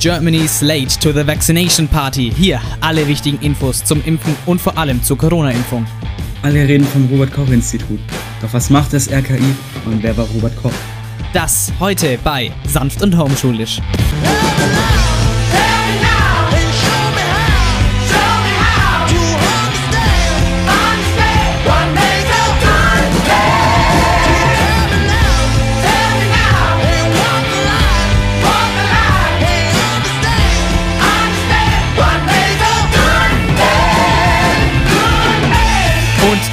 Germany's late to the vaccination party. Hier alle wichtigen Infos zum Impfen und vor allem zur Corona-Impfung. Alle reden vom Robert-Koch-Institut. Doch was macht das RKI und wer war Robert Koch? Das heute bei Sanft und Homeschulisch.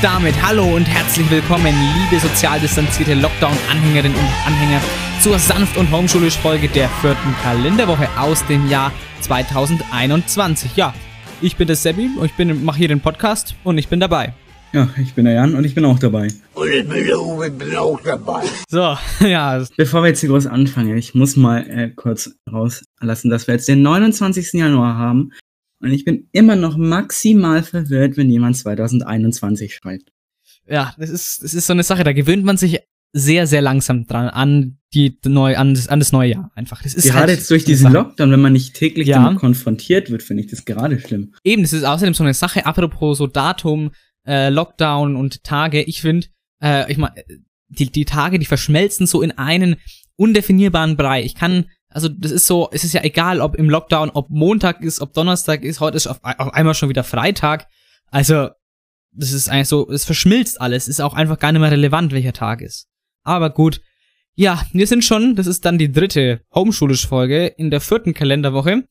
Damit hallo und herzlich willkommen, liebe sozial distanzierte Lockdown-Anhängerinnen und Anhänger, zur Sanft- und Homeschulisch-Folge der vierten Kalenderwoche aus dem Jahr 2021. Ja, ich bin der Sebi, ich bin, mache hier den Podcast und ich bin dabei. Ja, ich bin der Jan und ich bin auch dabei. Und ich bin der Uwe, bin auch dabei. So, ja, Bevor wir jetzt hier groß anfangen, ich muss mal äh, kurz rauslassen, dass wir jetzt den 29. Januar haben und ich bin immer noch maximal verwirrt, wenn jemand 2021 schreibt. ja, das ist, das ist so eine Sache, da gewöhnt man sich sehr, sehr langsam dran an die neu, an das, an das neue Jahr einfach. Das ist Gerade halt jetzt durch so diesen Sache. Lockdown, wenn man nicht täglich Ja. damit konfrontiert wird, finde ich das gerade schlimm. Eben, das ist außerdem so eine Sache, apropos so Datum, äh, Lockdown und Tage. Ich finde, äh, ich meine, die, die Tage, die verschmelzen so in einen undefinierbaren Brei. Ich kann, also das ist so, es ist ja egal, ob im Lockdown, ob Montag ist, ob Donnerstag ist, heute ist auf, auf einmal schon wieder Freitag. Also, das ist eigentlich so, es verschmilzt alles, ist auch einfach gar nicht mehr relevant, welcher Tag ist. Aber gut. Ja, wir sind schon, das ist dann die dritte Homeschulisch-Folge in der vierten Kalenderwoche.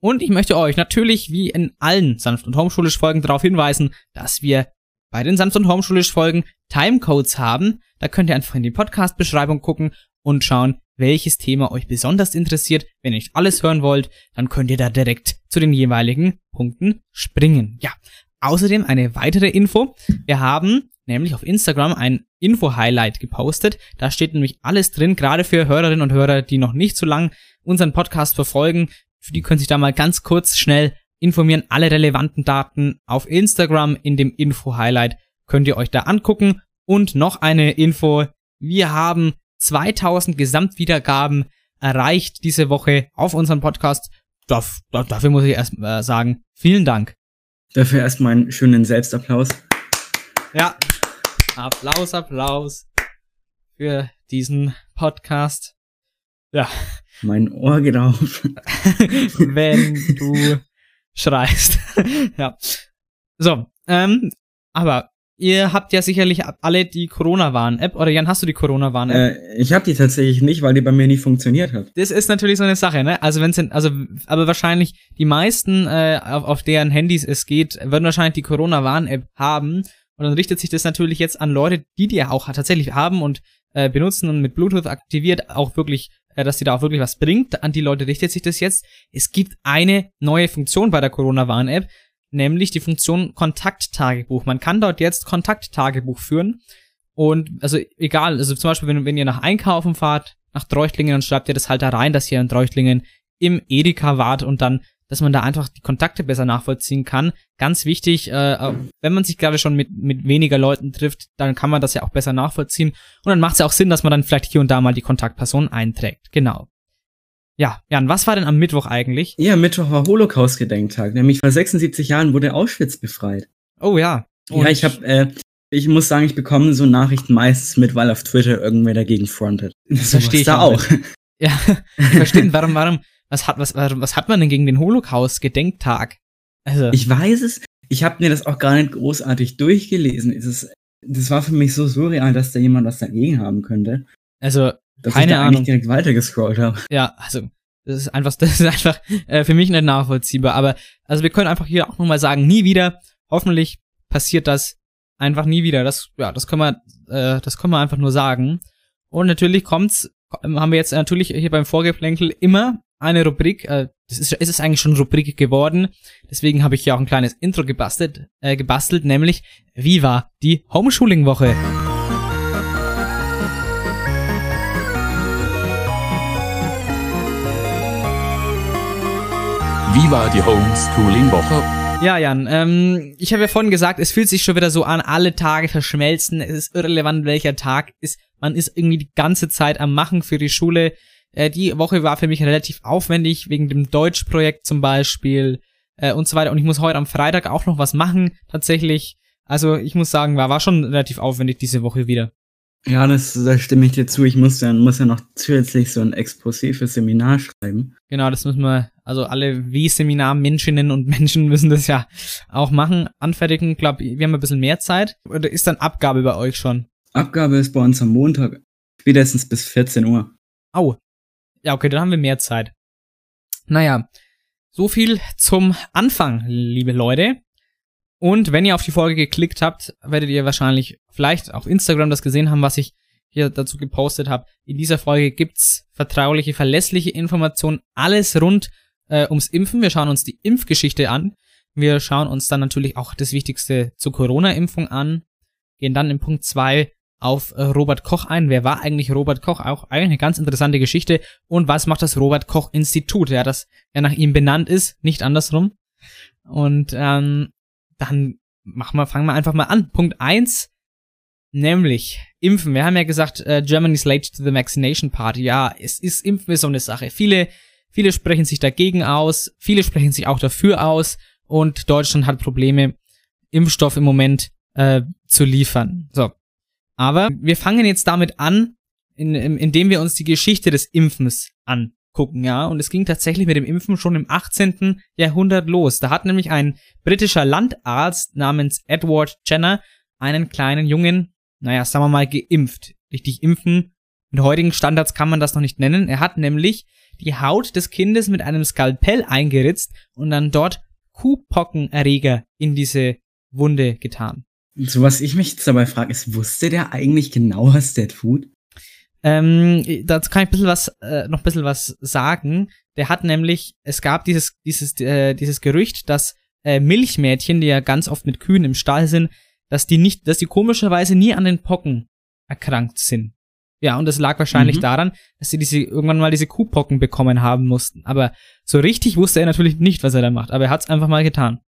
Und ich möchte euch natürlich wie in allen Sanft- und Homeschulisch-Folgen darauf hinweisen, dass wir bei den Sanft- und Homeschulisch-Folgen Timecodes haben. Da könnt ihr einfach in die Podcast-Beschreibung gucken und schauen, welches Thema euch besonders interessiert. Wenn ihr nicht alles hören wollt, dann könnt ihr da direkt zu den jeweiligen Punkten springen. Ja. Außerdem eine weitere Info. Wir haben nämlich auf Instagram ein Info-Highlight gepostet. Da steht nämlich alles drin, gerade für Hörerinnen und Hörer, die noch nicht so lang unseren Podcast verfolgen. Für die können sich da mal ganz kurz schnell informieren. Alle relevanten Daten auf Instagram in dem Info-Highlight könnt ihr euch da angucken. Und noch eine Info. Wir haben 2000 Gesamtwiedergaben erreicht diese Woche auf unserem Podcast. Darf, da- dafür muss ich erst äh, sagen, vielen Dank. Dafür erstmal einen schönen Selbstapplaus. Ja. Applaus, Applaus für diesen Podcast. Ja, Mein Ohr geht auf. wenn du schreist. ja. So, ähm, aber ihr habt ja sicherlich alle die Corona-Warn-App. Oder Jan, hast du die Corona-Warn-App? Äh, ich habe die tatsächlich nicht, weil die bei mir nie funktioniert hat. Das ist natürlich so eine Sache, ne? Also wenn also aber wahrscheinlich die meisten äh, auf, auf deren Handys es geht, werden wahrscheinlich die Corona-Warn-App haben und dann richtet sich das natürlich jetzt an Leute, die die ja auch tatsächlich haben und äh, benutzen und mit Bluetooth aktiviert auch wirklich, äh, dass die da auch wirklich was bringt. An die Leute richtet sich das jetzt. Es gibt eine neue Funktion bei der Corona-Warn-App, nämlich die Funktion Kontakttagebuch. Man kann dort jetzt Kontakttagebuch führen und also egal, also zum Beispiel, wenn, wenn ihr nach Einkaufen fahrt, nach Treuchtlingen, dann schreibt ihr das halt da rein, dass ihr in Treuchtlingen im Edeka wart und dann, dass man da einfach die Kontakte besser nachvollziehen kann. Ganz wichtig, äh, äh, wenn man sich gerade schon mit, mit weniger Leuten trifft, dann kann man das ja auch besser nachvollziehen. Und dann macht es ja auch Sinn, dass man dann vielleicht hier und da mal die Kontaktperson einträgt. Genau. Ja, Jan, was war denn am Mittwoch eigentlich? Ja, Mittwoch war Holocaust-Gedenktag. Nämlich vor 76 Jahren wurde Auschwitz befreit. Oh ja. ja, ich habe, äh, ich muss sagen, ich bekomme so Nachrichten meistens mit, weil auf Twitter irgendwer dagegen frontet. Das versteh ich da auch auch. Ja, ich verstehe, warum, warum, was hat, was, warum- was hat man denn gegen den Holocaust-Gedenktag? Also, Ich weiß es. Ich habe mir das auch gar nicht großartig durchgelesen. Es ist, das war für mich so surreal, dass da jemand was dagegen haben könnte, also, dass Keine ich da Ahnung. eigentlich direkt weitergescrollt habe. ja, also, das ist einfach, das ist einfach äh, für mich nicht nachvollziehbar. Aber, also wir können einfach hier auch nochmal sagen, nie wieder. Hoffentlich passiert das einfach nie wieder. Das, ja, das können wir, äh, das können wir einfach nur sagen. Und natürlich kommt's, haben wir jetzt natürlich hier beim Vorgeplänkel immer eine Rubrik, äh, das ist, ist es eigentlich schon Rubrik geworden. Deswegen habe ich hier auch ein kleines Intro gebastelt, äh, gebastelt, nämlich wie war die Homeschooling-Woche? Wie war die Homeschooling-Woche? Ja, Jan, ähm, ich habe ja vorhin gesagt, es fühlt sich schon wieder so an, alle Tage verschmelzen, es ist irrelevant, welcher Tag ist, man ist irgendwie die ganze Zeit am Machen für die Schule, Äh, die Woche war für mich relativ aufwendig, wegen dem Deutschprojekt zum Beispiel äh, und so weiter. Und ich muss heute am Freitag auch noch was machen, tatsächlich. Also ich muss sagen, war, war schon relativ aufwendig diese Woche wieder. Ja, das, da stimme ich dir zu. Ich muss ja, muss ja noch zusätzlich so ein Exposé für Seminar schreiben. Genau, das müssen wir, also alle W-Seminar-Menschinnen und Menschen müssen das ja auch machen, anfertigen. Ich glaube, wir haben ein bisschen mehr Zeit. Oder ist dann Abgabe bei euch schon? Abgabe ist bei uns am Montag, spätestens bis 14 Uhr. Au. Ja, okay, dann haben wir mehr Zeit. Naja, so viel zum Anfang, liebe Leute. Und wenn ihr auf die Folge geklickt habt, werdet ihr wahrscheinlich vielleicht auf Instagram das gesehen haben, was ich hier dazu gepostet habe. In dieser Folge gibt's vertrauliche, verlässliche Informationen, alles rund äh, ums Impfen. Wir schauen uns die Impfgeschichte an. Wir schauen uns dann natürlich auch das Wichtigste zur Corona-Impfung an. Gehen dann in Punkt zwei auf äh, Robert Koch ein. Wer war eigentlich Robert Koch? Auch eigentlich eine ganz interessante Geschichte. Und was macht das Robert Koch Institut? Ja, das ja nach ihm benannt ist, nicht andersrum. Und ähm, dann machen wir, fangen wir einfach mal an. Punkt eins, nämlich Impfen. Wir haben ja gesagt, äh, Germany's late to the vaccination party. Ja, es ist Impfen ist so eine Sache. Viele, viele sprechen sich dagegen aus, viele sprechen sich auch dafür aus und Deutschland hat Probleme, Impfstoff im Moment äh, zu liefern. So. Aber wir fangen jetzt damit an, in, in, indem wir uns die Geschichte des Impfens an gucken, ja. Und es ging tatsächlich mit dem Impfen schon im 18. Jahrhundert los. Da hat nämlich ein britischer Landarzt namens Edward Jenner einen kleinen Jungen, naja, sagen wir mal, geimpft. Richtig impfen. Mit heutigen Standards kann man das noch nicht nennen. Er hat nämlich die Haut des Kindes mit einem Skalpell eingeritzt und dann dort Kuhpockenerreger in diese Wunde getan. So was ich mich jetzt dabei frage, ist, wusste der eigentlich genau, was der tut? Ähm, dazu kann ich ein bisschen was, äh, noch ein bisschen was sagen. Der hat nämlich, es gab dieses, dieses, äh, dieses Gerücht, dass äh, Milchmädchen, die ja ganz oft mit Kühen im Stall sind, dass die nicht, dass die komischerweise nie an den Pocken erkrankt sind. Ja, und das lag wahrscheinlich Mhm. daran, dass sie diese, irgendwann mal diese Kuhpocken bekommen haben mussten. Aber so richtig wusste er natürlich nicht, was er da macht. Aber er hat es einfach mal getan.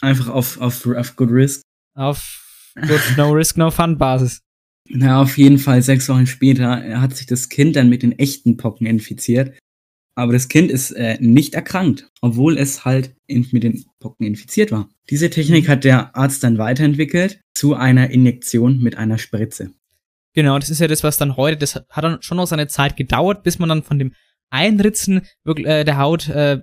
Einfach auf, auf, auf Good Risk. Auf Good No Risk, No Fun Basis. Na, auf jeden Fall sechs Wochen später hat sich das Kind dann mit den echten Pocken infiziert. Aber das Kind ist äh, nicht erkrankt, obwohl es halt mit den Pocken infiziert war. Diese Technik hat der Arzt dann weiterentwickelt zu einer Injektion mit einer Spritze. Genau, das ist ja das, was dann heute, das hat dann schon noch seine Zeit gedauert, bis man dann von dem Einritzen äh, der Haut äh,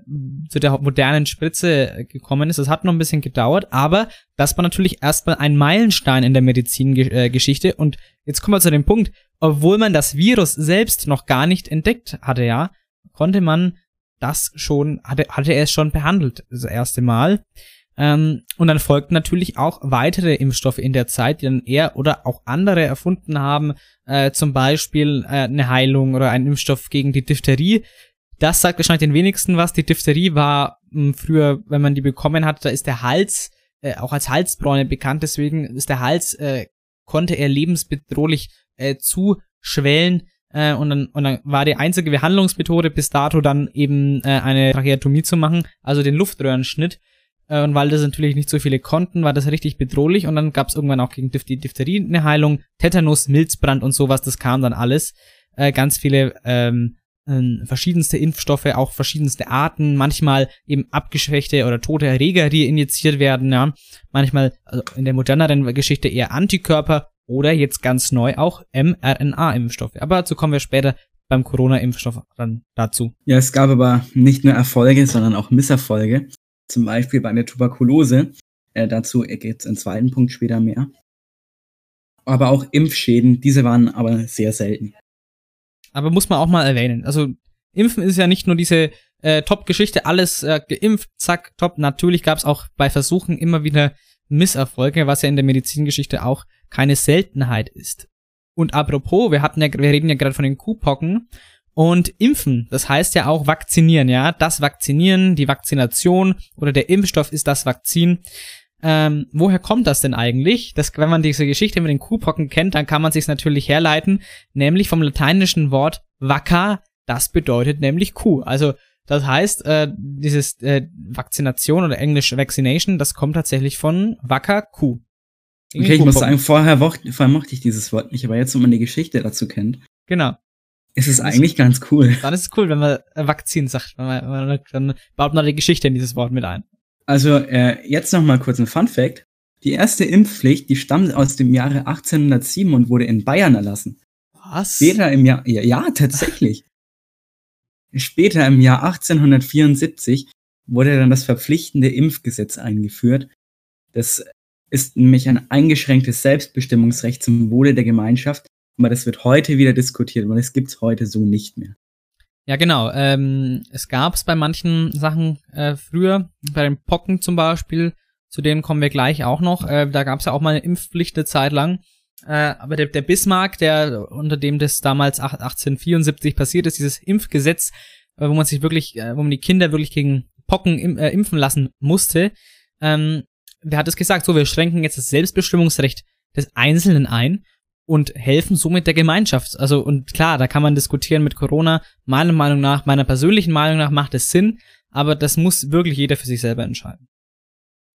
zu der modernen Spritze äh, gekommen ist. Das hat noch ein bisschen gedauert, aber das war natürlich erstmal ein Meilenstein in der Medizingeschichte. Und jetzt kommen wir zu dem Punkt, obwohl man das Virus selbst noch gar nicht entdeckt hatte, ja, konnte man das schon, hatte, hatte er es schon behandelt, das erste Mal. Ähm, und dann folgten natürlich auch weitere Impfstoffe in der Zeit, die dann er oder auch andere erfunden haben, äh, zum Beispiel äh, eine Heilung oder ein Impfstoff gegen die Diphtherie. Das sagt wahrscheinlich den wenigsten was. Die Diphtherie war mh, früher, wenn man die bekommen hat, da ist der Hals äh, auch als Halsbräune bekannt. Deswegen ist der Hals, äh, konnte er lebensbedrohlich äh, zuschwellen. Äh, und, dann, und dann war die einzige Behandlungsmethode bis dato dann eben äh, eine Tracheotomie zu machen, also den Luftröhrenschnitt. Äh, Und weil das natürlich nicht so viele konnten, war das richtig bedrohlich. Und dann gab es irgendwann auch gegen die Diphtherie eine Heilung, Tetanus, Milzbrand und sowas, das kam dann alles. Äh, ganz viele ähm, ähm, verschiedenste Impfstoffe, auch verschiedenste Arten, manchmal eben abgeschwächte oder tote Erreger, die injiziert werden, ja. Manchmal also in der moderneren Geschichte eher Antikörper oder jetzt ganz neu auch mRNA-Impfstoffe. Aber dazu kommen wir später beim Corona-Impfstoff dann dazu. Ja, es gab aber nicht nur Erfolge, sondern auch Misserfolge. Zum Beispiel bei der Tuberkulose. Äh, dazu geht es im zweiten Punkt später mehr. Aber auch Impfschäden, diese waren aber sehr selten. Aber muss man auch mal erwähnen. Also Impfen ist ja nicht nur diese äh, Top-Geschichte, alles äh, geimpft, zack, top. Natürlich gab es auch bei Versuchen immer wieder Misserfolge, was ja in der Medizingeschichte auch keine Seltenheit ist. Und apropos, wir hatten ja, wir reden ja gerade von den Kuhpocken und impfen, das heißt ja auch vaccinieren, ja. Das Vaccinieren, die Vakzination oder der Impfstoff ist das Vakzin. Ähm, woher kommt das denn eigentlich? Das, wenn man diese Geschichte mit den Kuhpocken kennt, dann kann man sich natürlich herleiten, nämlich vom lateinischen Wort vacca, das bedeutet nämlich Kuh. Also das heißt, äh, dieses äh, Vakzination oder englisch Vaccination, das kommt tatsächlich von vacca Kuh. Okay, ich muss sagen, vorher, vorher mochte ich dieses Wort nicht, aber jetzt, wo man die Geschichte dazu kennt, Genau. Es ist eigentlich ganz cool. Dann ist es cool, wenn man äh, Vakzin sagt. Wenn man, wenn man, dann baut man die Geschichte in dieses Wort mit ein. Also äh, jetzt noch mal kurz ein Fun Fact. Die erste Impfpflicht, die stammt aus dem Jahre 1807 und wurde in Bayern erlassen. Was? Später im Jahr, ja, ja tatsächlich. Später im Jahr 1874 wurde dann das verpflichtende Impfgesetz eingeführt. Das ist nämlich ein eingeschränktes Selbstbestimmungsrecht zum Wohle der Gemeinschaft, aber das wird heute wieder diskutiert, weil es gibt's heute so nicht mehr. Ja, genau. Ähm, es gab es bei manchen Sachen äh, früher, bei den Pocken zum Beispiel, zu denen kommen wir gleich auch noch. Äh, da gab es ja auch mal eine Impfpflicht eine Zeit lang. Äh, aber der, der Bismarck, der unter dem das damals 1874 passiert ist, dieses Impfgesetz, äh, wo man sich wirklich, äh, wo man die Kinder wirklich gegen Pocken im, äh, impfen lassen musste, ähm, wer hat es gesagt? So, wir schränken jetzt das Selbstbestimmungsrecht des Einzelnen ein und helfen somit der Gemeinschaft. Also, und klar, da kann man diskutieren mit Corona. Meiner Meinung nach, meiner persönlichen Meinung nach macht es Sinn, aber das muss wirklich jeder für sich selber entscheiden.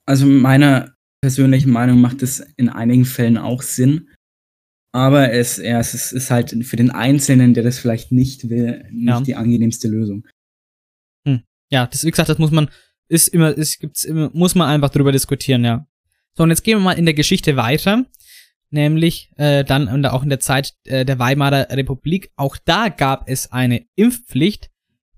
Also meiner persönlichen Meinung macht es in einigen Fällen auch Sinn. Aber es, ja, es ist, halt für den Einzelnen, der das vielleicht nicht will, nicht Ja. die angenehmste Lösung. Ja, das, wie gesagt, das muss man, ist immer, ist, gibt's immer, muss man einfach drüber diskutieren, ja. So, und jetzt gehen wir mal in der Geschichte weiter. Nämlich äh, dann und auch in der Zeit äh, der Weimarer Republik. Auch da gab es eine Impfpflicht.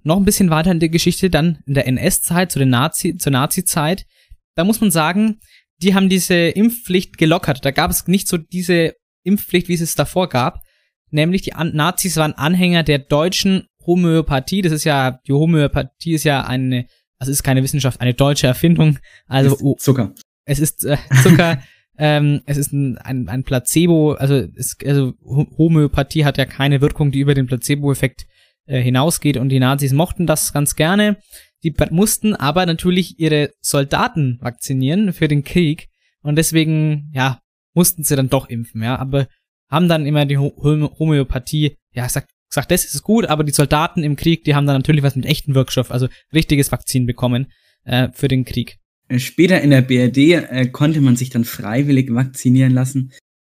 Noch ein bisschen weiter in der Geschichte, dann in der NS-Zeit, zu den Nazi, zur Nazi-Zeit. Da muss man sagen, die haben diese Impfpflicht gelockert. Da gab es nicht so diese Impfpflicht, wie es es davor gab. Nämlich die An Nazis waren Anhänger der deutschen Homöopathie. Das ist ja, die Homöopathie ist ja eine, also ist keine Wissenschaft, eine deutsche Erfindung. Also Zucker. es ist äh, Zucker, ähm, es ist ein, ein, ein Placebo, also, es, also Ho- Homöopathie hat ja keine Wirkung, die über den Placebo-Effekt äh, hinausgeht und die Nazis mochten das ganz gerne. Die mussten aber natürlich ihre Soldaten vakzinieren für den Krieg und deswegen, ja, mussten sie dann doch impfen, ja, aber haben dann immer die Ho Homö- Homöopathie, ja, sagt, sagt, das ist gut, aber die Soldaten im Krieg, die haben dann natürlich was mit echten Wirkstoff, also richtiges Vakzin bekommen äh, für den Krieg. Äh, Später in der BRD äh, konnte man sich dann freiwillig vakzinieren lassen.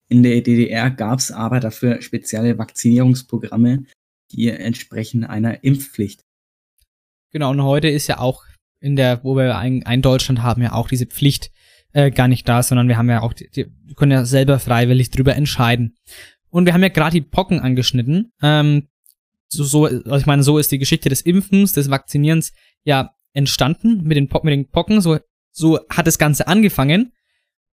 In der DDR gab es aber dafür spezielle Vakzinierungsprogramme, die entsprechen einer Impfpflicht. Genau, und heute ist ja auch in der, wo wir ein, ein Deutschland haben, ja auch diese Pflicht äh, gar nicht da, sondern wir haben ja auch, die, die wir können ja selber freiwillig drüber entscheiden. Und wir haben ja gerade die Pocken angeschnitten. Ähm, so, so, also ich meine, so ist die Geschichte des Impfens, des Vakzinierens ja entstanden mit den, Po- mit den Pocken. So, so hat das Ganze angefangen.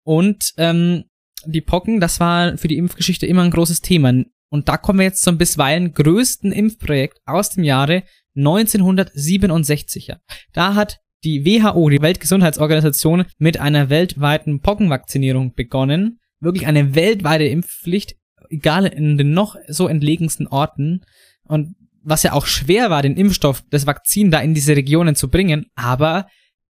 Und ähm, die Pocken, das war für die Impfgeschichte immer ein großes Thema. Und da kommen wir jetzt zum bisweilen größten Impfprojekt aus dem Jahre 1967. Ja. Da hat die WHO, die Weltgesundheitsorganisation, mit einer weltweiten Pockenvakzinierung begonnen. Wirklich eine weltweite Impfpflicht, egal in den noch so entlegensten Orten. Und was ja auch schwer war, den Impfstoff, das Vakzin da in diese Regionen zu bringen. Aber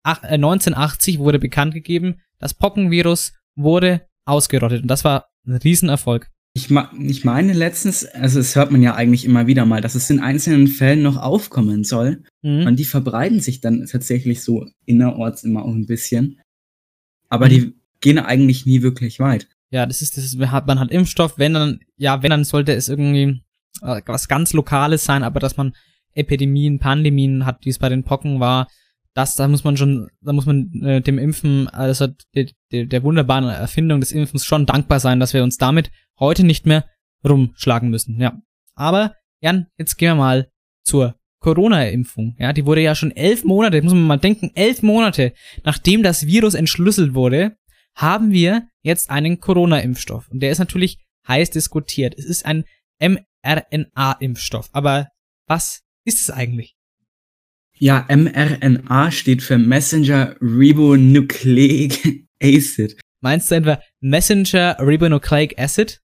1980 wurde bekannt gegeben, das Pockenvirus wurde ausgerottet. Und das war ein Riesenerfolg. Ich, ich meine letztens, also es hört man ja eigentlich immer wieder mal, dass es in einzelnen Fällen noch aufkommen soll. Mhm. Und die verbreiten sich dann tatsächlich so innerorts immer auch ein bisschen. Aber Mhm. die gehen eigentlich nie wirklich weit. Ja, das ist, das ist, man hat Impfstoff, wenn dann, ja, wenn dann sollte es irgendwie äh, was ganz Lokales sein, aber dass man Epidemien, Pandemien hat, wie es bei den Pocken war, das, da muss man schon, da muss man äh, dem Impfen, also der, der, der wunderbaren Erfindung des Impfens schon dankbar sein, dass wir uns damit heute nicht mehr rumschlagen müssen, ja. Aber, Jan, jetzt gehen wir mal zur Corona-Impfung, ja, die wurde ja schon elf Monate, muss man mal denken, elf Monate, nachdem das Virus entschlüsselt wurde, haben wir jetzt einen Corona-Impfstoff. Und der ist natürlich heiß diskutiert. Es ist ein mRNA-Impfstoff. Aber was ist es eigentlich? Ja, mRNA steht für Messenger Ribonucleic Acid. Meinst du etwa Messenger Ribonucleic Acid?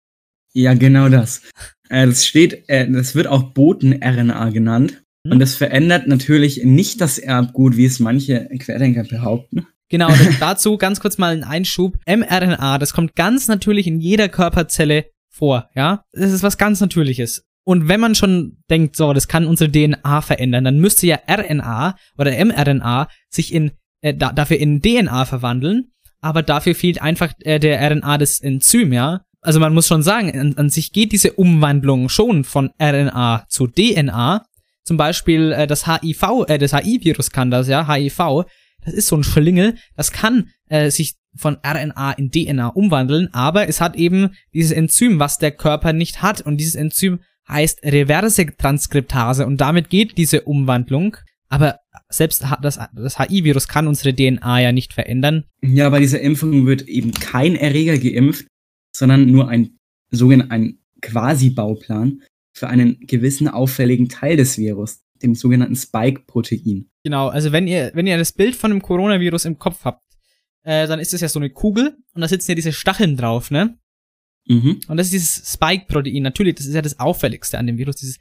Ja, genau das. Äh, das steht, äh, das wird auch Boten-RNA genannt. Hm. Und das verändert natürlich nicht das Erbgut, wie es manche Querdenker behaupten. Genau, dazu ganz kurz mal ein Einschub. mRNA, das kommt ganz natürlich in jeder Körperzelle vor, ja? Das ist was ganz Natürliches. Und wenn man schon denkt, so, das kann unsere DNA verändern, dann müsste ja RNA oder mRNA sich in, äh, da, dafür in DNA verwandeln, aber dafür fehlt einfach äh, der RNA das Enzym, ja? also man muss schon sagen, an, an sich geht diese Umwandlung schon von RNA zu DNA. Zum Beispiel äh, das HIV, äh, das HIV-Virus kann das, ja, HIV. Das ist so ein Schlingel, das kann äh, sich von RNA in DNA umwandeln, aber es hat eben dieses Enzym, was der Körper nicht hat. Und dieses Enzym heißt reverse Transkriptase und damit geht diese Umwandlung. Aber selbst das, das HIV-Virus kann unsere DNA ja nicht verändern. Ja, bei dieser Impfung wird eben kein Erreger geimpft, sondern nur ein sogenannter ein Quasi-Bauplan für einen gewissen auffälligen Teil des Virus, dem sogenannten Spike-Protein. Genau, also wenn ihr, wenn ihr das Bild von dem Coronavirus im Kopf habt, äh, dann ist es ja so eine Kugel und da sitzen ja diese Stacheln drauf, ne? Mhm. Und das ist dieses Spike-Protein. Natürlich, das ist ja das Auffälligste an dem Virus, dieses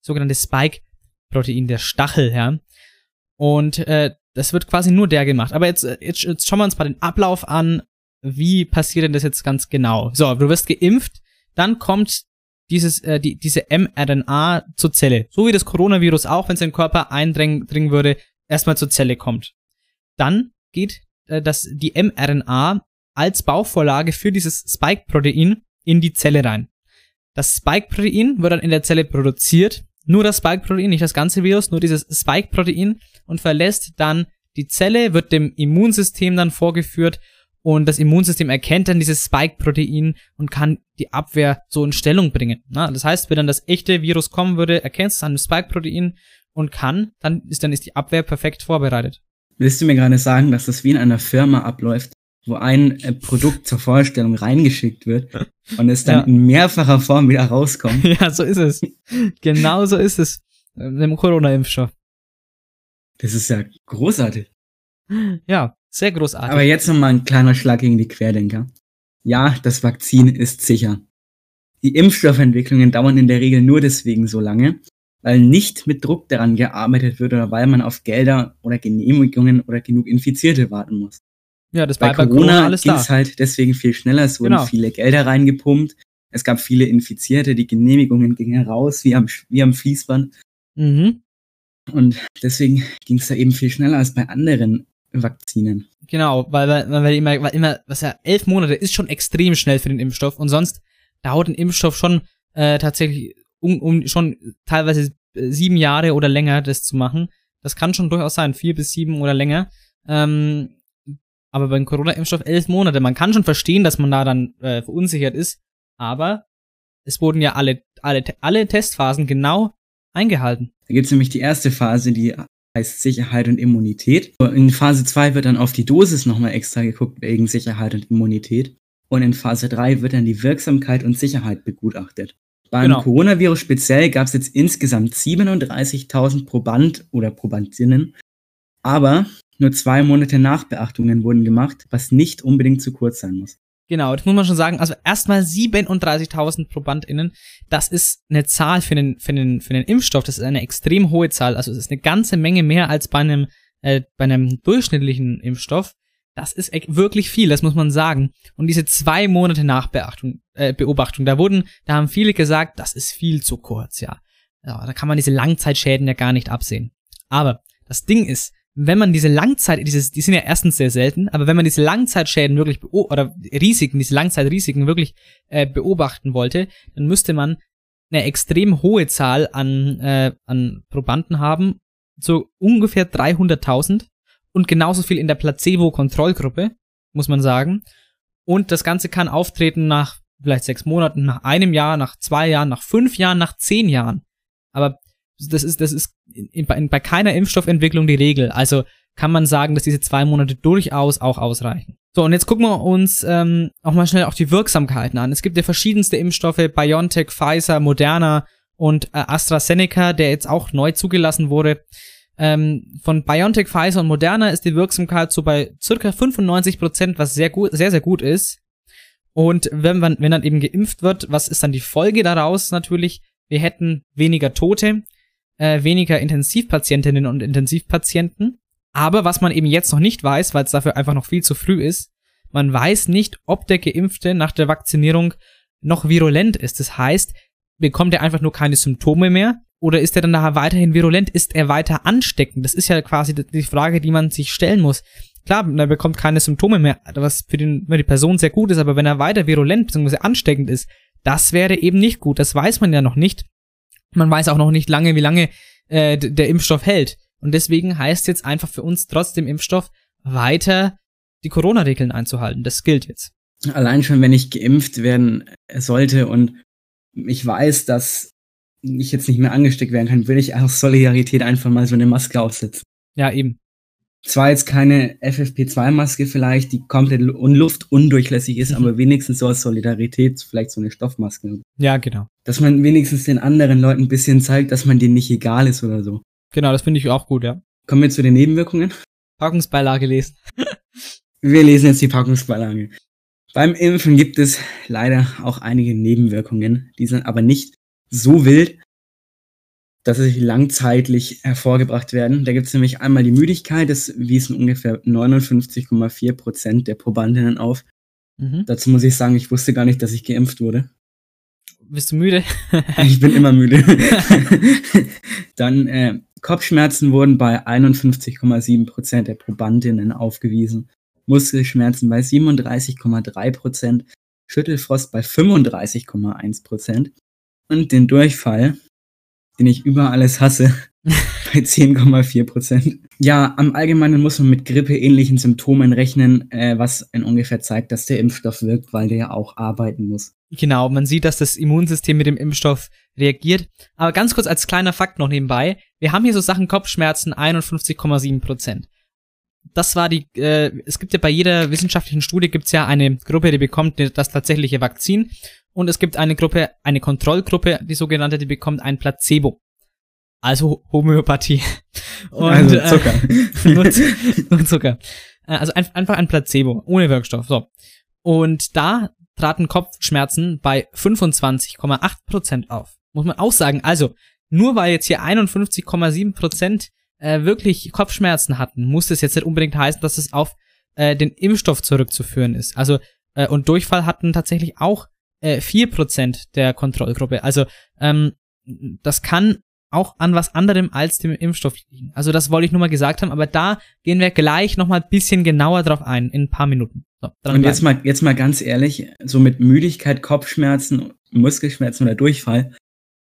sogenannte Spike-Protein, der Stachel, ja. Und äh, das wird quasi nur der gemacht. Aber jetzt, äh, jetzt, jetzt schauen wir uns mal den Ablauf an. Wie passiert denn das jetzt ganz genau? So, du wirst geimpft, dann kommt dieses, äh, die, diese mRNA zur Zelle. So wie das Coronavirus auch, wenn es in den Körper eindringen würde, erstmal zur Zelle kommt. Dann geht äh, das, die mRNA als Bauvorlage für dieses Spike-Protein in die Zelle rein. Das Spike-Protein wird dann in der Zelle produziert, nur das Spike-Protein, nicht das ganze Virus, nur dieses Spike-Protein und verlässt dann die Zelle, wird dem Immunsystem dann vorgeführt und das Immunsystem erkennt dann dieses Spike-Protein und kann die Abwehr so in Stellung bringen. Na, das heißt, wenn dann das echte Virus kommen würde, erkennt es dann das Spike-Protein und kann, dann ist, dann ist die Abwehr perfekt vorbereitet. Willst du mir gerade sagen, dass das wie in einer Firma abläuft, wo ein äh, Produkt zur Vorstellung reingeschickt wird und es dann Ja. in mehrfacher Form wieder rauskommt? ja, so ist es. genau so ist es. Mit dem Corona-Impfstoff. Das ist ja großartig. Ja, sehr großartig. Aber jetzt noch mal ein kleiner Schlag gegen die Querdenker. Ja, das Vakzin ist sicher. Die Impfstoffentwicklungen dauern in der Regel nur deswegen so lange, weil nicht mit Druck daran gearbeitet wird oder weil man auf Gelder oder Genehmigungen oder genug Infizierte warten muss. Ja, das Bei war bei Corona, Corona alles ging es halt deswegen viel schneller. Es wurden Genau. viele Gelder reingepumpt. Es gab viele Infizierte, die Genehmigungen gingen raus wie am, wie am Fließband. Mhm. Und deswegen ging es da eben viel schneller als bei anderen Vakzinen. Genau, weil, weil, weil immer, weil immer, was ja, elf Monate ist schon extrem schnell für den Impfstoff und sonst dauert ein Impfstoff schon äh, tatsächlich um, um schon teilweise äh, sieben Jahre oder länger, das zu machen. Das kann schon durchaus sein, vier bis sieben oder länger. Ähm, aber beim Corona-Impfstoff elf Monate. Man kann schon verstehen, dass man da dann äh, verunsichert ist, aber es wurden ja alle, alle, alle Testphasen genau eingehalten. Da gibt es nämlich die erste Phase, die heißt Sicherheit und Immunität. In Phase 2 wird dann auf die Dosis nochmal extra geguckt wegen Sicherheit und Immunität. Und in Phase 3 wird dann die Wirksamkeit und Sicherheit begutachtet. Beim Genau. Coronavirus speziell gab es jetzt insgesamt 37.000 Proband oder Probandinnen, aber nur zwei Monate Nachbeachtungen wurden gemacht, was nicht unbedingt zu kurz sein muss. Genau, das muss man schon sagen. Also erstmal 37.000 ProbandInnen. Das ist eine Zahl für den, für den, für den Impfstoff. Das ist eine extrem hohe Zahl. Also es ist eine ganze Menge mehr als bei einem, äh, bei einem durchschnittlichen Impfstoff. Das ist wirklich viel, das muss man sagen. Und diese zwei Monate Nachbeachtung, äh, Beobachtung, da wurden, da haben viele gesagt, das ist viel zu kurz, ja. ja. Da kann man diese Langzeitschäden ja gar nicht absehen. Aber das Ding ist, wenn man diese Langzeit, dieses, die sind ja erstens sehr selten, aber wenn man diese Langzeitschäden wirklich oder Risiken, diese Langzeitrisiken wirklich äh, beobachten wollte, dann müsste man eine extrem hohe Zahl an, äh, an Probanden haben, so ungefähr 300.000 und genauso viel in der Placebo-Kontrollgruppe, muss man sagen. Und das Ganze kann auftreten nach vielleicht sechs Monaten, nach einem Jahr, nach zwei Jahren, nach fünf Jahren, nach zehn Jahren. Aber das ist, das ist in, bei, bei keiner Impfstoffentwicklung die Regel. Also kann man sagen, dass diese zwei Monate durchaus auch ausreichen. So, und jetzt gucken wir uns ähm, auch mal schnell auch die Wirksamkeiten an. Es gibt ja verschiedenste Impfstoffe, BioNTech, Pfizer, Moderna und äh, AstraZeneca, der jetzt auch neu zugelassen wurde. Ähm, von BioNTech, Pfizer und Moderna ist die Wirksamkeit so bei circa 95 Prozent, was sehr gut, sehr, sehr gut ist. Und wenn man, wenn dann eben geimpft wird, was ist dann die Folge daraus natürlich? Wir hätten weniger Tote, äh, weniger Intensivpatientinnen und Intensivpatienten. Aber was man eben jetzt noch nicht weiß, weil es dafür einfach noch viel zu früh ist, man weiß nicht, ob der Geimpfte nach der Vakzinierung noch virulent ist. Das heißt, bekommt er einfach nur keine Symptome mehr? Oder ist er dann nachher weiterhin virulent? Ist er weiter ansteckend? Das ist ja quasi die Frage, die man sich stellen muss. klar, er bekommt keine Symptome mehr, was für, den, für die Person sehr gut ist, aber wenn er weiter virulent bzw. ansteckend ist, das wäre eben nicht gut. Das weiß man ja noch nicht. Man weiß auch noch nicht lange, wie lange äh, der Impfstoff hält. Und deswegen heißt jetzt einfach für uns trotz dem Impfstoff weiter die Corona-Regeln einzuhalten. Das gilt jetzt. Allein schon, wenn ich geimpft werden sollte und ich weiß, dass ich jetzt nicht mehr angesteckt werden kann, will ich aus Solidarität einfach mal so eine Maske aufsetzen. Ja, eben. Zwar jetzt keine FFP2-Maske vielleicht, die komplett luftundurchlässig ist, mhm. aber wenigstens so aus Solidarität vielleicht so eine Stoffmaske. Ja, genau. Dass man wenigstens den anderen Leuten ein bisschen zeigt, dass man denen nicht egal ist oder so. Genau, das finde ich auch gut, ja. Kommen wir zu den Nebenwirkungen. Packungsbeilage lesen. wir lesen jetzt die Packungsbeilage. Beim Impfen gibt es leider auch einige Nebenwirkungen, die sind aber nicht so wild, dass sie langzeitlich hervorgebracht werden. Da gibt es nämlich einmal die Müdigkeit, das wiesen ungefähr 59,4 Prozent der Probandinnen auf. Mhm. Dazu muss ich sagen, ich wusste gar nicht, dass ich geimpft wurde. Bist du müde? ich bin immer müde. Dann äh, Kopfschmerzen wurden bei 51,7 Prozent der Probandinnen aufgewiesen. Muskelschmerzen bei 37,3 Prozent. Schüttelfrost bei 35,1 Prozent. Und den Durchfall den ich über alles hasse, bei 10,4 Prozent. Ja, am Allgemeinen muss man mit grippeähnlichen Symptomen rechnen, äh, was in ungefähr zeigt, dass der Impfstoff wirkt, weil der ja auch arbeiten muss. Genau, man sieht, dass das Immunsystem mit dem Impfstoff reagiert. Aber ganz kurz als kleiner Fakt noch nebenbei. Wir haben hier so Sachen Kopfschmerzen 51,7 Prozent. Das war die, äh, es gibt ja bei jeder wissenschaftlichen Studie gibt's ja eine Gruppe, die bekommt das tatsächliche Vakzin und es gibt eine Gruppe, eine Kontrollgruppe, die sogenannte, die bekommt ein Placebo. Also Homöopathie. Und, also Zucker. Äh, nur, nur Zucker. Äh, also ein, einfach ein Placebo, ohne Wirkstoff. So. Und da traten Kopfschmerzen bei 25,8% auf. Muss man auch sagen. Also, nur weil jetzt hier 51,7% äh, wirklich Kopfschmerzen hatten, muss das jetzt nicht unbedingt heißen, dass es auf äh, den Impfstoff zurückzuführen ist. Also, äh, und Durchfall hatten tatsächlich auch äh, 4% der Kontrollgruppe. Also ähm, das kann auch an was anderem als dem Impfstoff liegen. Also das wollte ich nur mal gesagt haben, aber da gehen wir gleich nochmal ein bisschen genauer drauf ein, in ein paar Minuten. So, Und jetzt mal, jetzt mal ganz ehrlich, so mit Müdigkeit, Kopfschmerzen, Muskelschmerzen oder Durchfall,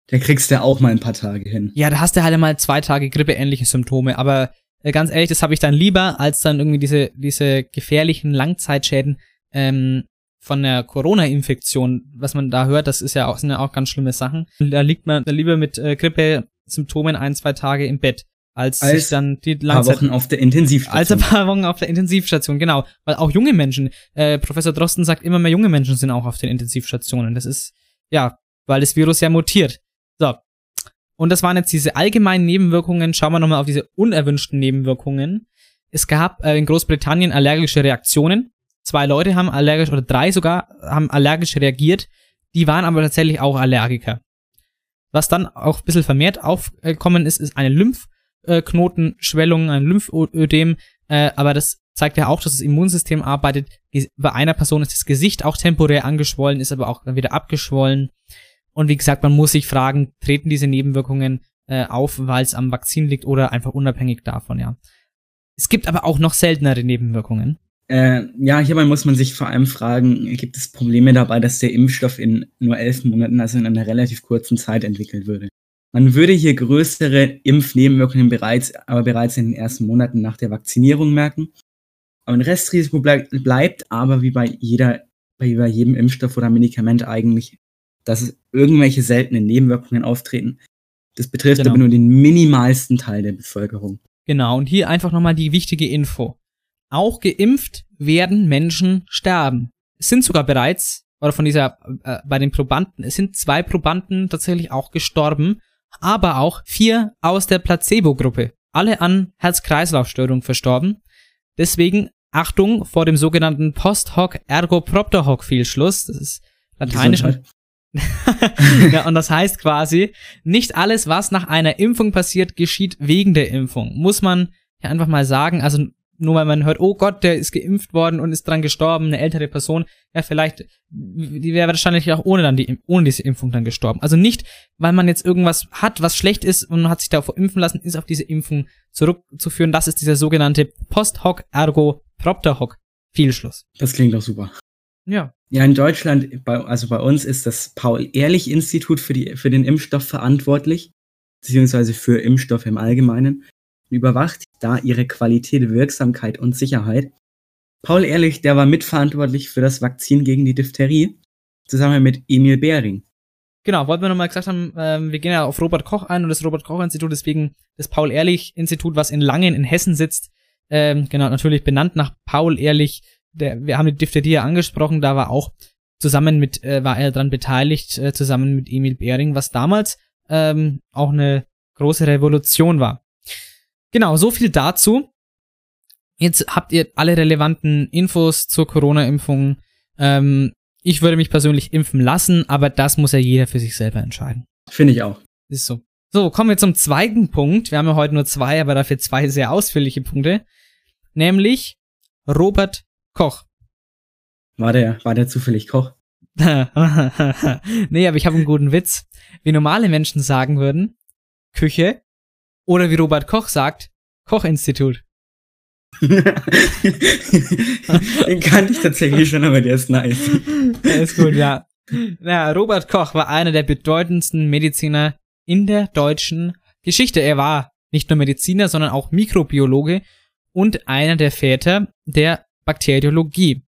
da kriegst du auch mal ein paar Tage hin. Ja, da hast du halt mal zwei Tage grippeähnliche Symptome, aber äh, ganz ehrlich, das habe ich dann lieber, als dann irgendwie diese, diese gefährlichen Langzeitschäden ähm, von der Corona-Infektion, was man da hört, das ist ja auch, sind ja auch ganz schlimme Sachen. Da liegt man lieber mit äh, Grippe-Symptomen ein, zwei Tage im Bett, als, als sich dann die Langzeit... paar Wochen auf der Intensivstation. Als ein paar Wochen auf der Intensivstation, genau. Weil auch junge Menschen, äh, Professor Drosten sagt, immer mehr junge Menschen sind auch auf den Intensivstationen. Das ist, ja, weil das Virus ja mutiert. So. Und das waren jetzt diese allgemeinen Nebenwirkungen. Schauen wir nochmal auf diese unerwünschten Nebenwirkungen. Es gab äh, in Großbritannien allergische Reaktionen zwei Leute haben allergisch, oder drei sogar, haben allergisch reagiert. Die waren aber tatsächlich auch Allergiker. Was dann auch ein bisschen vermehrt aufgekommen ist, ist eine Lymphknotenschwellung, ein Lymphödem. Äh, aber das zeigt ja auch, dass das Immunsystem arbeitet. Bei einer Person ist das Gesicht auch temporär angeschwollen, ist aber auch dann wieder abgeschwollen. Und wie gesagt, man muss sich fragen, treten diese Nebenwirkungen äh, auf, weil es am Vakzin liegt oder einfach unabhängig davon, ja. Es gibt aber auch noch seltenere Nebenwirkungen. Äh, ja, hierbei muss man sich vor allem fragen, gibt es Probleme dabei, dass der Impfstoff in nur elf Monaten, also in einer relativ kurzen Zeit entwickelt würde? Man würde hier größere Impfnebenwirkungen bereits, aber bereits in den ersten Monaten nach der Vakzinierung merken. Aber ein Restrisiko bleib, bleibt aber wie bei jeder, bei, bei jedem Impfstoff oder Medikament eigentlich, dass es irgendwelche seltenen Nebenwirkungen auftreten. Das betrifft genau. aber nur den minimalsten Teil der Bevölkerung. Genau, und hier einfach nochmal die wichtige Info. Auch geimpft werden Menschen sterben. Es sind sogar bereits, oder von dieser, äh, bei den Probanden, es sind zwei Probanden tatsächlich auch gestorben, aber auch vier aus der Placebo-Gruppe. Alle an Herz-Kreislauf-Störung verstorben. Deswegen Achtung vor dem sogenannten Post-Hoc ergo propter Hoc Fehlschluss. Das ist lateinisch. ja, und das heißt quasi, nicht alles, was nach einer Impfung passiert, geschieht wegen der Impfung. Muss man ja einfach mal sagen. Also nur weil man hört, oh Gott, der ist geimpft worden und ist dran gestorben, eine ältere Person, ja, vielleicht, die wäre wahrscheinlich auch ohne dann die, ohne diese Impfung dann gestorben. Also nicht, weil man jetzt irgendwas hat, was schlecht ist und hat sich davor impfen lassen, ist auf diese Impfung zurückzuführen. Das ist dieser sogenannte Post-Hoc Ergo Propter Hock, Fehlschluss. Das klingt doch super. Ja. Ja, in Deutschland, bei, also bei uns ist das Paul-Ehrlich-Institut für, die, für den Impfstoff verantwortlich, beziehungsweise für Impfstoffe im Allgemeinen, überwacht da ihre Qualität, Wirksamkeit und Sicherheit. Paul Ehrlich, der war mitverantwortlich für das Vakzin gegen die Diphtherie, zusammen mit Emil Behring. Genau, wollten wir nochmal gesagt haben, ähm, wir gehen ja auf Robert Koch ein und das Robert Koch Institut, deswegen das Paul Ehrlich Institut, was in Langen in Hessen sitzt, ähm, genau, natürlich benannt nach Paul Ehrlich, der, wir haben die Diphtherie angesprochen, da war auch zusammen mit, äh, war er dran beteiligt, äh, zusammen mit Emil Behring, was damals ähm, auch eine große Revolution war. Genau, so viel dazu. Jetzt habt ihr alle relevanten Infos zur Corona-Impfung. Ähm, ich würde mich persönlich impfen lassen, aber das muss ja jeder für sich selber entscheiden. Finde ich auch. Ist so. So, kommen wir zum zweiten Punkt. Wir haben ja heute nur zwei, aber dafür zwei sehr ausführliche Punkte. Nämlich Robert Koch. War der, war der zufällig Koch? nee, aber ich habe einen guten Witz. Wie normale Menschen sagen würden, Küche. Oder wie Robert Koch sagt, Kochinstitut. Den kannte ich tatsächlich schon, aber der ist nice. Der ist gut, ja. Ja, Robert Koch war einer der bedeutendsten Mediziner in der deutschen Geschichte. Er war nicht nur Mediziner, sondern auch Mikrobiologe und einer der Väter der Bakteriologie.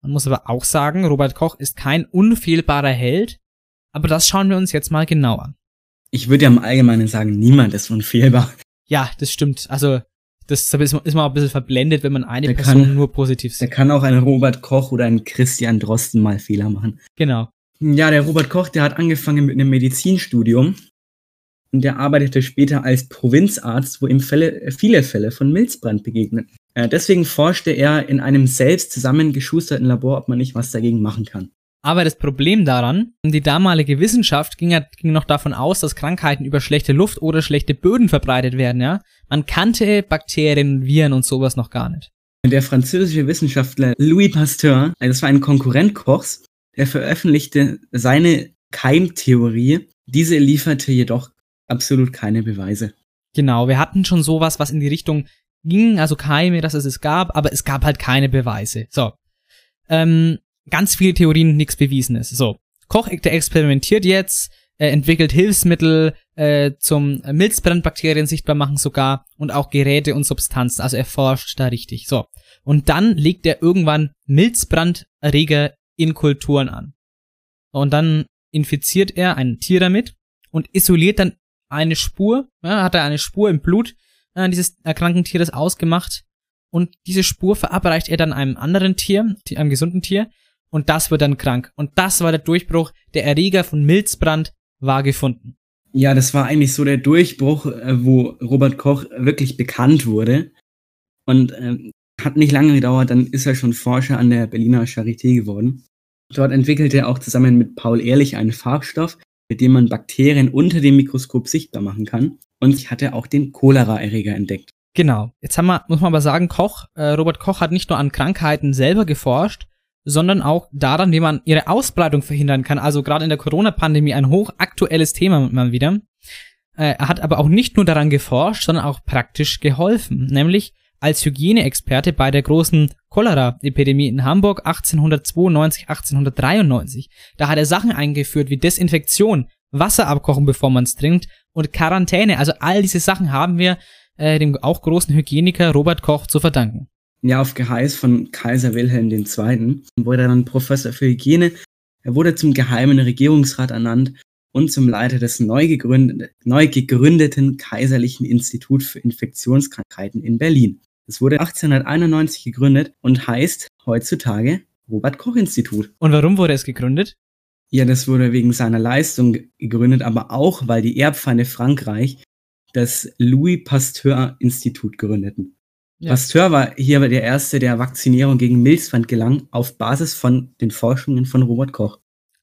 Man muss aber auch sagen, Robert Koch ist kein unfehlbarer Held, aber das schauen wir uns jetzt mal genau an. Ich würde ja im Allgemeinen sagen, niemand ist unfehlbar. Ja, das stimmt. Also, das ist man, ist man ein bisschen verblendet, wenn man eine Der Person kann- nur positiv Da sieht. kann auch ein Robert Koch oder ein Christian Drosten mal Fehler machen. Genau. Ja, der Robert Koch, der hat angefangen mit einem Medizinstudium und der arbeitete später als Provinzarzt, wo ihm Fälle, äh, viele Fälle von Milzbrand begegnen. Äh, deswegen forschte er in einem selbst zusammengeschusterten Labor, ob man nicht was dagegen machen kann. Aber das Problem daran, die damalige Wissenschaft ging, ja, ging noch davon aus, dass Krankheiten über schlechte Luft oder schlechte Böden verbreitet werden, ja. Man kannte Bakterien, Viren und sowas noch gar nicht. Der französische Wissenschaftler Louis Pasteur, also das war ein Konkurrent Kochs, der veröffentlichte seine Keimtheorie. Diese lieferte jedoch absolut keine Beweise. Genau, wir hatten schon sowas, was in die Richtung ging, also Keime, dass es es gab, aber es gab halt keine Beweise. So. Ähm, ganz viele Theorien, nichts Bewiesenes. So. Koch, der experimentiert jetzt, äh, entwickelt Hilfsmittel äh, zum Milzbrandbakterien sichtbar machen sogar und auch Geräte und Substanzen. Also er forscht da richtig. So. Und dann legt er irgendwann Milzbranderreger in Kulturen an. Und dann infiziert er ein Tier damit und isoliert dann eine Spur, ja, hat er eine Spur im Blut äh, dieses erkrankten Tieres ausgemacht und diese Spur verabreicht er dann einem anderen Tier, einem gesunden Tier und das wird dann krank. Und das war der Durchbruch, der Erreger von Milzbrand war gefunden. Ja, das war eigentlich so der Durchbruch, äh, wo Robert Koch wirklich bekannt wurde. Und ähm, hat nicht lange gedauert, dann ist er schon Forscher an der Berliner Charité geworden. Dort entwickelte er auch zusammen mit Paul Ehrlich einen Farbstoff, mit dem man Bakterien unter dem Mikroskop sichtbar machen kann. Und ich hatte auch den Cholera-Erreger entdeckt. Genau. Jetzt haben wir, muss man aber sagen, Koch, äh, Robert Koch hat nicht nur an Krankheiten selber geforscht, sondern auch daran, wie man ihre Ausbreitung verhindern kann. Also gerade in der Corona-Pandemie ein hochaktuelles Thema mal wieder. Äh, er hat aber auch nicht nur daran geforscht, sondern auch praktisch geholfen. Nämlich als Hygieneexperte bei der großen Cholera-Epidemie in Hamburg 1892, 1893. Da hat er Sachen eingeführt wie Desinfektion, Wasser abkochen, bevor man es trinkt und Quarantäne. Also all diese Sachen haben wir äh, dem auch großen Hygieniker Robert Koch zu verdanken. Ja, auf Geheiß von Kaiser Wilhelm II. wurde er dann Professor für Hygiene. Er wurde zum geheimen Regierungsrat ernannt und zum Leiter des neu, gegründet, neu gegründeten Kaiserlichen Institut für Infektionskrankheiten in Berlin. Es wurde 1891 gegründet und heißt heutzutage Robert Koch Institut. Und warum wurde es gegründet? Ja, das wurde wegen seiner Leistung gegründet, aber auch, weil die Erbfeinde Frankreich das Louis Pasteur Institut gründeten. Ja. Pasteur war hier der Erste, der Vakzinierung gegen Milzbrand gelang, auf Basis von den Forschungen von Robert Koch.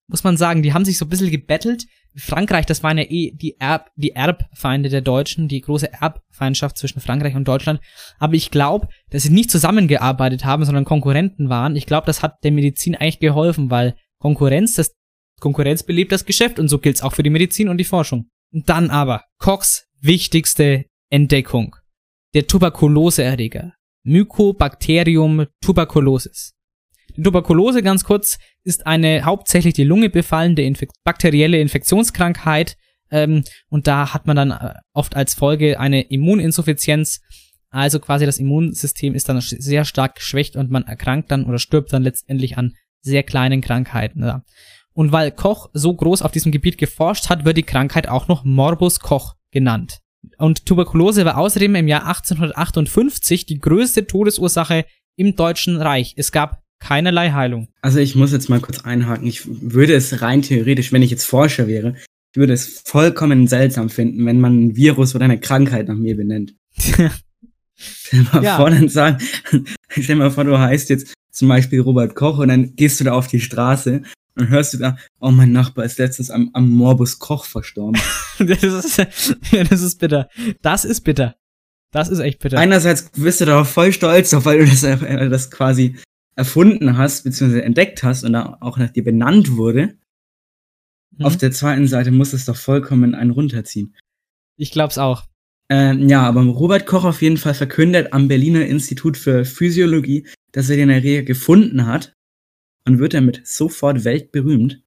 Muss man sagen, die haben sich so ein bisschen gebettelt. Frankreich, das waren ja eh die, Erb, die Erbfeinde der Deutschen, die große Erbfeindschaft zwischen Frankreich und Deutschland. Aber ich glaube, dass sie nicht zusammengearbeitet haben, sondern Konkurrenten waren. Ich glaube, das hat der Medizin eigentlich geholfen, weil Konkurrenz, das Konkurrenz belebt das Geschäft und so gilt's auch für die Medizin und die Forschung. Und dann aber Kochs wichtigste Entdeckung. Der Tuberkuloseerreger. Mycobacterium tuberculosis. Die Tuberkulose, ganz kurz, ist eine hauptsächlich die Lunge befallende Infek bakterielle Infektionskrankheit. Ähm, und da hat man dann äh, oft als Folge eine Immuninsuffizienz. Also quasi das Immunsystem ist dann sehr stark geschwächt und man erkrankt dann oder stirbt dann letztendlich an sehr kleinen Krankheiten. Ja. Und weil Koch so groß auf diesem Gebiet geforscht hat, wird die Krankheit auch noch Morbus Koch genannt. Und Tuberkulose war außerdem im Jahr 1858 die größte Todesursache im Deutschen Reich. Es gab keinerlei Heilung. Also ich muss jetzt mal kurz einhaken. Ich würde es rein theoretisch, wenn ich jetzt Forscher wäre, ich würde es vollkommen seltsam finden, wenn man ein Virus oder eine Krankheit nach mir benennt. stell mal Ja. vor, dann sagen, stell mal vor, du heißt jetzt zum Beispiel Robert Koch und dann gehst du da auf die Straße und hörst du da, oh, mein Nachbar ist letztens am, am Morbus Koch verstorben. Das ist, ja, das ist bitter. Das ist bitter. Das ist echt bitter. Einerseits bist du darauf voll stolz drauf, weil du das, äh, das quasi erfunden hast, beziehungsweise entdeckt hast und da auch nach dir benannt wurde. Mhm. Auf der zweiten Seite muss es doch vollkommen einen runterziehen. ich glaub's auch. Ähm, ja, aber Robert Koch auf jeden Fall verkündet am Berliner Institut für Physiologie, dass er den Erreger gefunden hat und wird damit sofort weltberühmt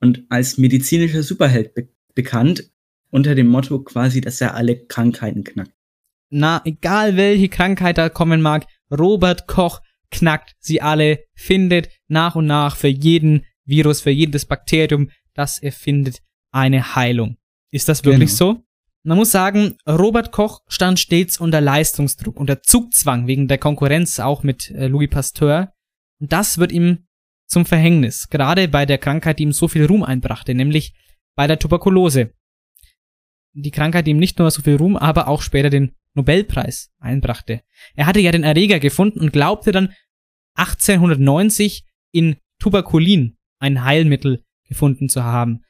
und als medizinischer Superheld be bekannt unter dem Motto quasi, dass er alle Krankheiten knackt. Na, egal welche Krankheit da kommen mag, Robert Koch knackt sie alle, findet nach und nach für jeden Virus, für jedes Bakterium, das er findet, eine Heilung. Ist das wirklich so? Man muss sagen, Robert Koch stand stets unter Leistungsdruck, unter Zugzwang wegen der Konkurrenz auch mit äh, Louis Pasteur. Und das wird ihm zum Verhängnis, gerade bei der Krankheit, die ihm so viel Ruhm einbrachte, nämlich bei der Tuberkulose. Die Krankheit, die ihm nicht nur so viel Ruhm, aber auch später den Nobelpreis einbrachte. Er hatte ja den Erreger gefunden und glaubte dann 1890 in Tuberkulin ein Heilmittel gefunden zu haben.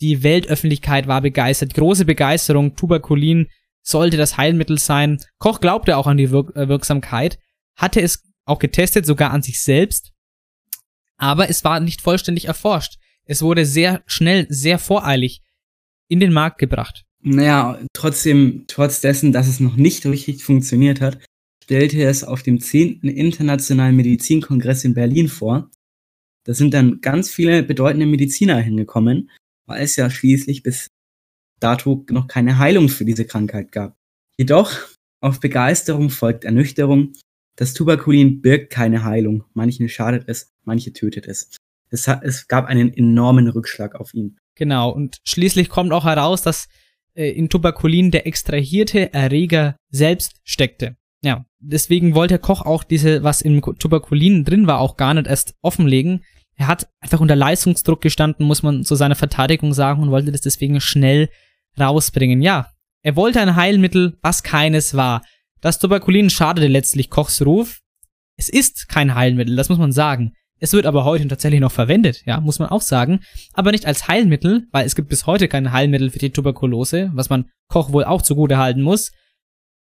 Die Weltöffentlichkeit war begeistert, große Begeisterung, Tuberkulin sollte das Heilmittel sein. Koch glaubte auch an die Wirk äh, Wirksamkeit, hatte es auch getestet, sogar an sich selbst, aber es war nicht vollständig erforscht. Es wurde sehr schnell, sehr voreilig in den Markt gebracht. Naja, trotzdem, trotz dessen, dass es noch nicht richtig funktioniert hat, stellte es auf dem 10. Internationalen Medizinkongress in Berlin vor. Da sind dann ganz viele bedeutende Mediziner hingekommen, weil es ja schließlich bis dato noch keine Heilung für diese Krankheit gab. Jedoch, auf Begeisterung folgt Ernüchterung. Das Tuberkulin birgt keine Heilung. Manchen schadet es, manche tötet es. Es, hat, es gab einen enormen Rückschlag auf ihn. Genau, und schließlich kommt auch heraus, dass äh, in Tuberkulin der extrahierte Erreger selbst steckte. Ja, deswegen wollte Koch auch diese, was im Tuberkulin drin war, auch gar nicht erst offenlegen. Er hat einfach unter Leistungsdruck gestanden, muss man zu seiner Verteidigung sagen, und wollte das deswegen schnell rausbringen. Ja, er wollte ein Heilmittel, was keines war. Das Tuberkulin schadete letztlich Kochs Ruf. Es ist kein Heilmittel, das muss man sagen. Es wird aber heute tatsächlich noch verwendet, ja, muss man auch sagen. Aber nicht als Heilmittel, weil es gibt bis heute kein Heilmittel für die Tuberkulose, was man Koch wohl auch zugute halten muss.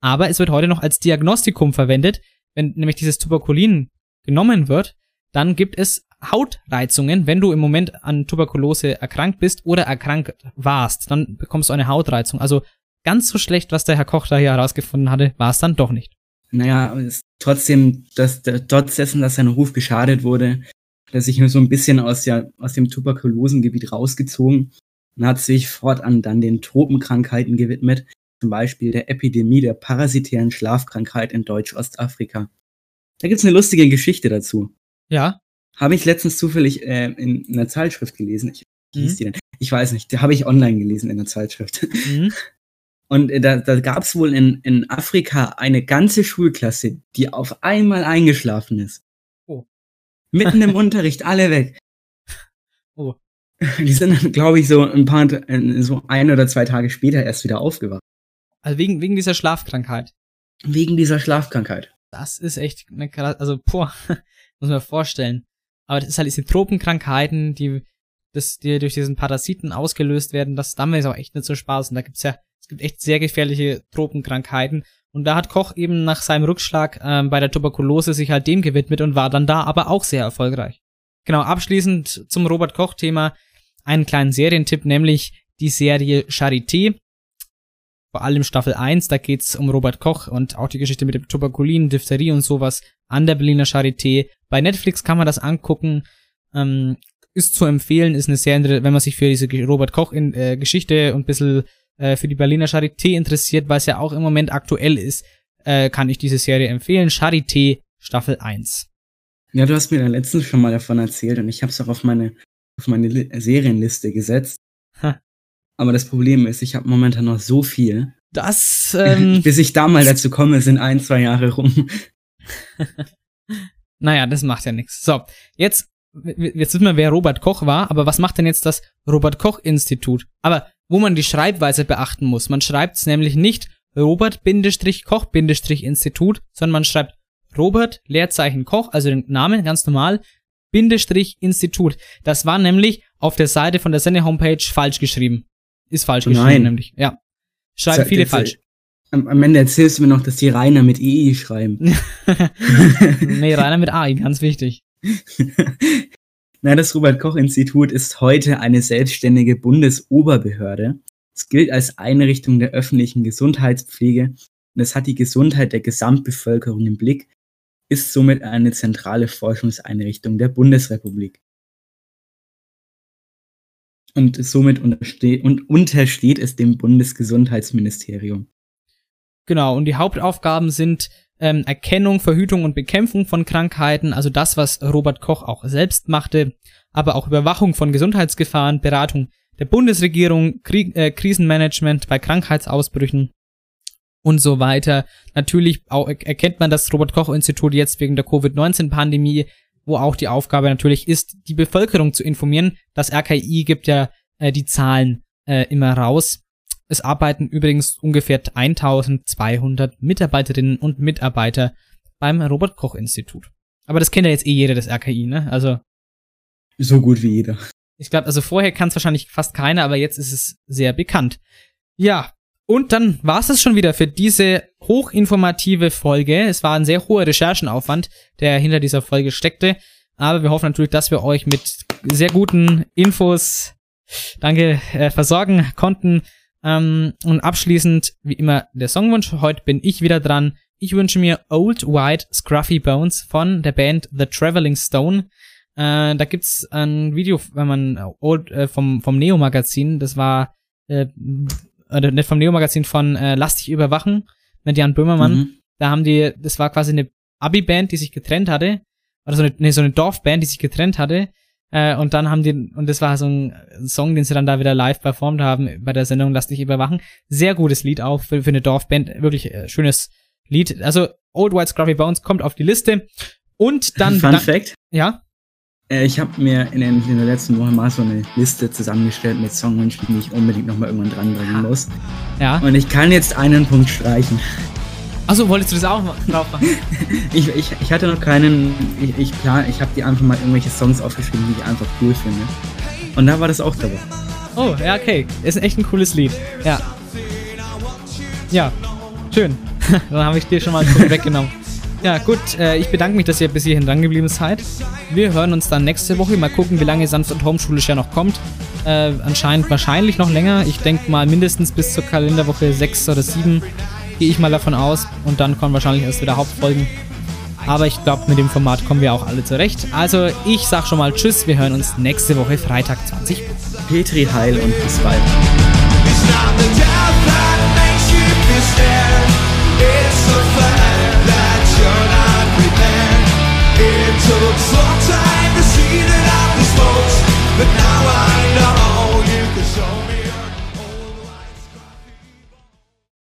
Aber es wird heute noch als Diagnostikum verwendet. Wenn nämlich dieses Tuberkulin genommen wird, dann gibt es Hautreizungen, wenn du im Moment an Tuberkulose erkrankt bist oder erkrankt warst, dann bekommst du eine Hautreizung. Also ganz so schlecht, was der Herr Koch da hier herausgefunden hatte, war es dann doch nicht. Naja, es, trotzdem, dass, trotz dessen, dass sein Ruf geschadet wurde, hat er sich nur so ein bisschen aus, der, aus dem Tuberkulosengebiet rausgezogen und hat sich fortan dann den Tropenkrankheiten gewidmet, zum Beispiel der Epidemie der parasitären Schlafkrankheit in Deutsch-Ostafrika. Da gibt's eine lustige Geschichte dazu. Ja, Habe ich letztens zufällig äh, in einer Zeitschrift gelesen. Ich, wie hieß Mhm. die denn? Ich weiß nicht, die habe ich online gelesen in der Zeitschrift. mhm. Und äh, da, da gab es wohl in, in Afrika eine ganze Schulklasse, die auf einmal eingeschlafen ist. Oh. Mitten im Unterricht, alle weg. Oh. Die sind dann, glaube ich, so ein paar, äh, so ein oder zwei Tage später erst wieder aufgewacht. Also wegen, wegen dieser Schlafkrankheit. Wegen dieser Schlafkrankheit. Das ist echt eine krass, also boah, muss man vorstellen. Aber das ist halt diese Tropenkrankheiten, die, das, die durch diesen Parasiten ausgelöst werden, das damit ist auch echt nicht so Spaß. Und da gibt's ja, gibt echt sehr gefährliche Tropenkrankheiten. Und da hat Koch eben nach seinem Rückschlag ähm, bei der Tuberkulose sich halt dem gewidmet und war dann da aber auch sehr erfolgreich. Genau, abschließend zum Robert Koch-Thema einen kleinen Serientipp, nämlich die Serie Charité. vor allem Staffel 1, da geht's um Robert Koch und auch die Geschichte mit dem Tuberkulin, Diphtherie und sowas an der Berliner Charité. Bei Netflix kann man das angucken. Ähm, ist zu empfehlen, ist eine Serie, wenn man sich für diese Robert Koch in, äh, und ein bisschen äh, für die Berliner Charité interessiert, weil es ja auch im Moment aktuell ist, äh, kann ich diese Serie empfehlen. Charité Staffel 1. Ja, du hast mir da letztens schon mal davon erzählt und ich habe es auch auf meine, auf meine Li Serienliste gesetzt. Ha. Aber das Problem ist, ich habe momentan noch so viel. Das, ähm, Bis ich da mal dazu komme, sind ein, zwei Jahre rum. naja, das macht ja nichts. So, jetzt, jetzt wissen wir, wer Robert Koch war, aber was macht denn jetzt das Robert Koch Institut? Aber wo man die Schreibweise beachten muss. Man schreibt es nämlich nicht Robert-Koch-Institut, sondern man schreibt Robert Leerzeichen Koch, also den Namen ganz normal, Bindestrich Institut. Das war nämlich auf der Seite von der Sende-Homepage falsch geschrieben. Ist falsch Nein. geschrieben, nämlich. Ja. Schreiben viele falsch. Am, am Ende erzählst du mir noch, dass die Rainer mit EI schreiben. nee, Rainer mit AI, ganz wichtig. Na, das Robert-Koch-Institut ist heute eine selbstständige Bundesoberbehörde. Es gilt als Einrichtung der öffentlichen Gesundheitspflege und es hat die Gesundheit der Gesamtbevölkerung im Blick, ist somit eine zentrale Forschungseinrichtung der Bundesrepublik. Und somit untersteht, und untersteht es dem Bundesgesundheitsministerium. Genau, und die Hauptaufgaben sind ähm, Erkennung, Verhütung und Bekämpfung von Krankheiten, also das, was Robert Koch auch selbst machte, aber auch Überwachung von Gesundheitsgefahren, Beratung der Bundesregierung, Krieg, äh, Krisenmanagement bei Krankheitsausbrüchen und so weiter. Natürlich auch, er- erkennt man das Robert Koch Institut jetzt wegen der Covid-19-Pandemie, wo auch die Aufgabe natürlich ist, die Bevölkerung zu informieren. Das RKI gibt ja äh, die Zahlen äh, immer raus. Es arbeiten übrigens ungefähr 1200 Mitarbeiterinnen und Mitarbeiter beim Robert Koch Institut. Aber das kennt ja jetzt eh jeder, das RKI, ne? Also, So gut wie jeder. ich glaube, also vorher kann es wahrscheinlich fast keiner, aber jetzt ist es sehr bekannt. Ja, und dann war es schon wieder für diese hochinformative Folge. Es war ein sehr hoher Recherchenaufwand, der hinter dieser Folge steckte. Aber wir hoffen natürlich, dass wir euch mit sehr guten Infos, danke, äh, versorgen konnten. Ähm, und abschließend, wie immer, der Songwunsch. Heute bin ich wieder dran. Ich wünsche mir Old White Scruffy Bones von der Band The Traveling Stone. Äh, da gibt's ein Video, wenn man äh, old, äh, vom vom Neo Magazin, das war äh, oder nicht vom Neo Magazin von äh, Lass dich überwachen mit Jan Böhmermann. Mhm. Da haben die, das war quasi eine Abi-Band, die sich getrennt hatte, oder so eine, nee, so eine Dorfband, die sich getrennt hatte. Äh, und dann haben die, und das war so ein Song, den sie dann da wieder live performt haben bei der Sendung Lass dich überwachen. Sehr gutes Lied auch für, für eine Dorfband, wirklich äh, schönes Lied. Also Old White Scruffy Bones kommt auf die Liste. Und dann, Fun bedan- Fact. ja, Äh, ich habe mir in, den, in der letzten Woche mal so eine Liste zusammengestellt mit Songwünschen, die ich unbedingt nochmal irgendwann dranbringen muss. ja. Und ich kann jetzt einen Punkt streichen. Also wolltest du das auch drauf machen? Ich, ich, ich hatte noch keinen. Ich, ich plan, ich habe die einfach mal irgendwelche Songs aufgeschrieben, die ich einfach cool finde. Und da war das auch dabei. Oh, ja, okay. Ist echt ein cooles Lied. Ja. Ja, schön. Dann habe ich dir schon mal weggenommen. Ja, gut, äh, ich bedanke mich, dass ihr bis hierhin dran geblieben seid. Wir hören uns dann nächste Woche. Mal gucken, wie lange sanft und homeschulisch ja noch kommt. Äh, anscheinend wahrscheinlich noch länger. Ich denke mal mindestens bis zur Kalenderwoche 6 oder 7 gehe ich mal davon aus. Und dann kommen wahrscheinlich erst wieder Hauptfolgen. Aber ich glaube, mit dem Format kommen wir auch alle zurecht. Also ich sag schon mal Tschüss, wir hören uns nächste Woche Freitag 20. Petri Heil und bis bald. It took some time to see that I was but now I